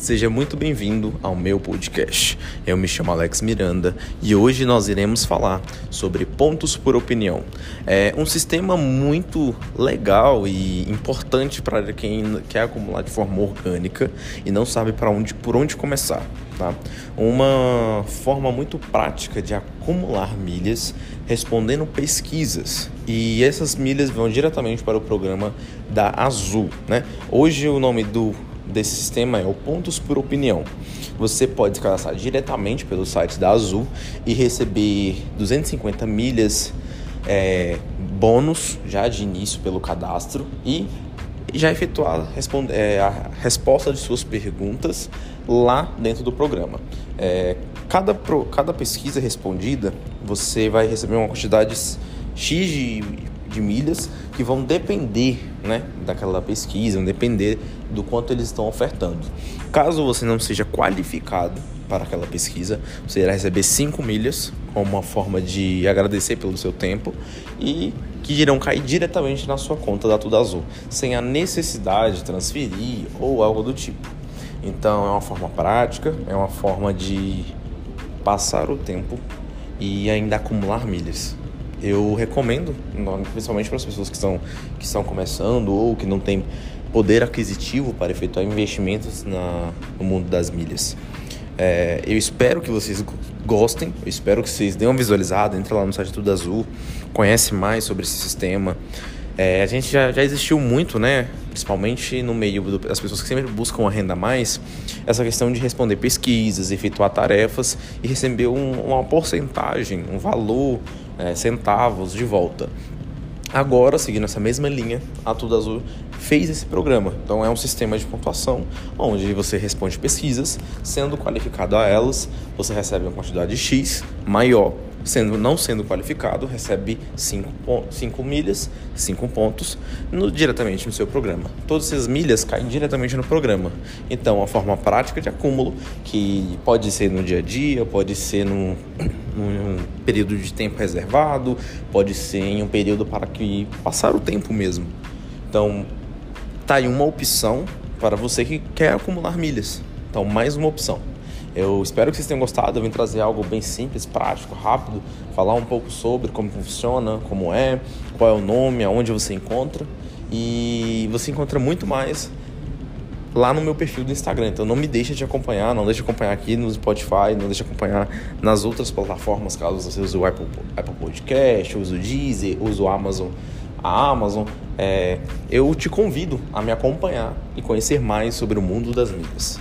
Seja muito bem-vindo ao meu podcast. Eu me chamo Alex Miranda e hoje nós iremos falar sobre pontos por opinião. É um sistema muito legal e importante para quem quer acumular de forma orgânica e não sabe para onde por onde começar. Tá? Uma forma muito prática de acumular milhas respondendo pesquisas e essas milhas vão diretamente para o programa da Azul. Né? Hoje o nome do desse sistema é o Pontos por Opinião. Você pode se cadastrar diretamente pelo site da Azul e receber 250 milhas é, bônus já de início pelo cadastro e já efetuar é, a resposta de suas perguntas lá dentro do programa. É, cada, pro, cada pesquisa respondida, você vai receber uma quantidade X de de milhas que vão depender né, daquela pesquisa, vão depender do quanto eles estão ofertando. Caso você não seja qualificado para aquela pesquisa, você irá receber 5 milhas como uma forma de agradecer pelo seu tempo e que irão cair diretamente na sua conta da Tudo Azul, sem a necessidade de transferir ou algo do tipo. Então é uma forma prática, é uma forma de passar o tempo e ainda acumular milhas eu recomendo, principalmente para as pessoas que estão, que estão começando ou que não têm poder aquisitivo para efetuar investimentos na, no mundo das milhas. É, eu espero que vocês gostem, eu espero que vocês dêem uma visualizada, entra lá no site Tudo Azul, conhece mais sobre esse sistema. É, a gente já, já existiu muito, né? Principalmente no meio das pessoas que sempre buscam a renda mais, essa questão de responder pesquisas, efetuar tarefas e receber um, uma porcentagem, um valor é, centavos de volta. Agora, seguindo essa mesma linha, a Tudo Azul fez esse programa. Então, é um sistema de pontuação onde você responde pesquisas, sendo qualificado a elas, você recebe uma quantidade X maior sendo não sendo qualificado, recebe 5 milhas, 5 pontos no, diretamente no seu programa. Todas essas milhas caem diretamente no programa. Então, uma forma prática de acúmulo que pode ser no dia a dia, pode ser num, num período de tempo reservado, pode ser em um período para que passar o tempo mesmo. Então, tá aí uma opção para você que quer acumular milhas. Então, mais uma opção. Eu espero que vocês tenham gostado. Eu vim trazer algo bem simples, prático, rápido, falar um pouco sobre como funciona, como é, qual é o nome, aonde você encontra. E você encontra muito mais lá no meu perfil do Instagram. Então não me deixe de acompanhar, não deixe de acompanhar aqui no Spotify, não deixe de acompanhar nas outras plataformas, caso você use o Apple, Apple Podcast, use o Deezer, use o Amazon, a Amazon. É, eu te convido a me acompanhar e conhecer mais sobre o mundo das mídias.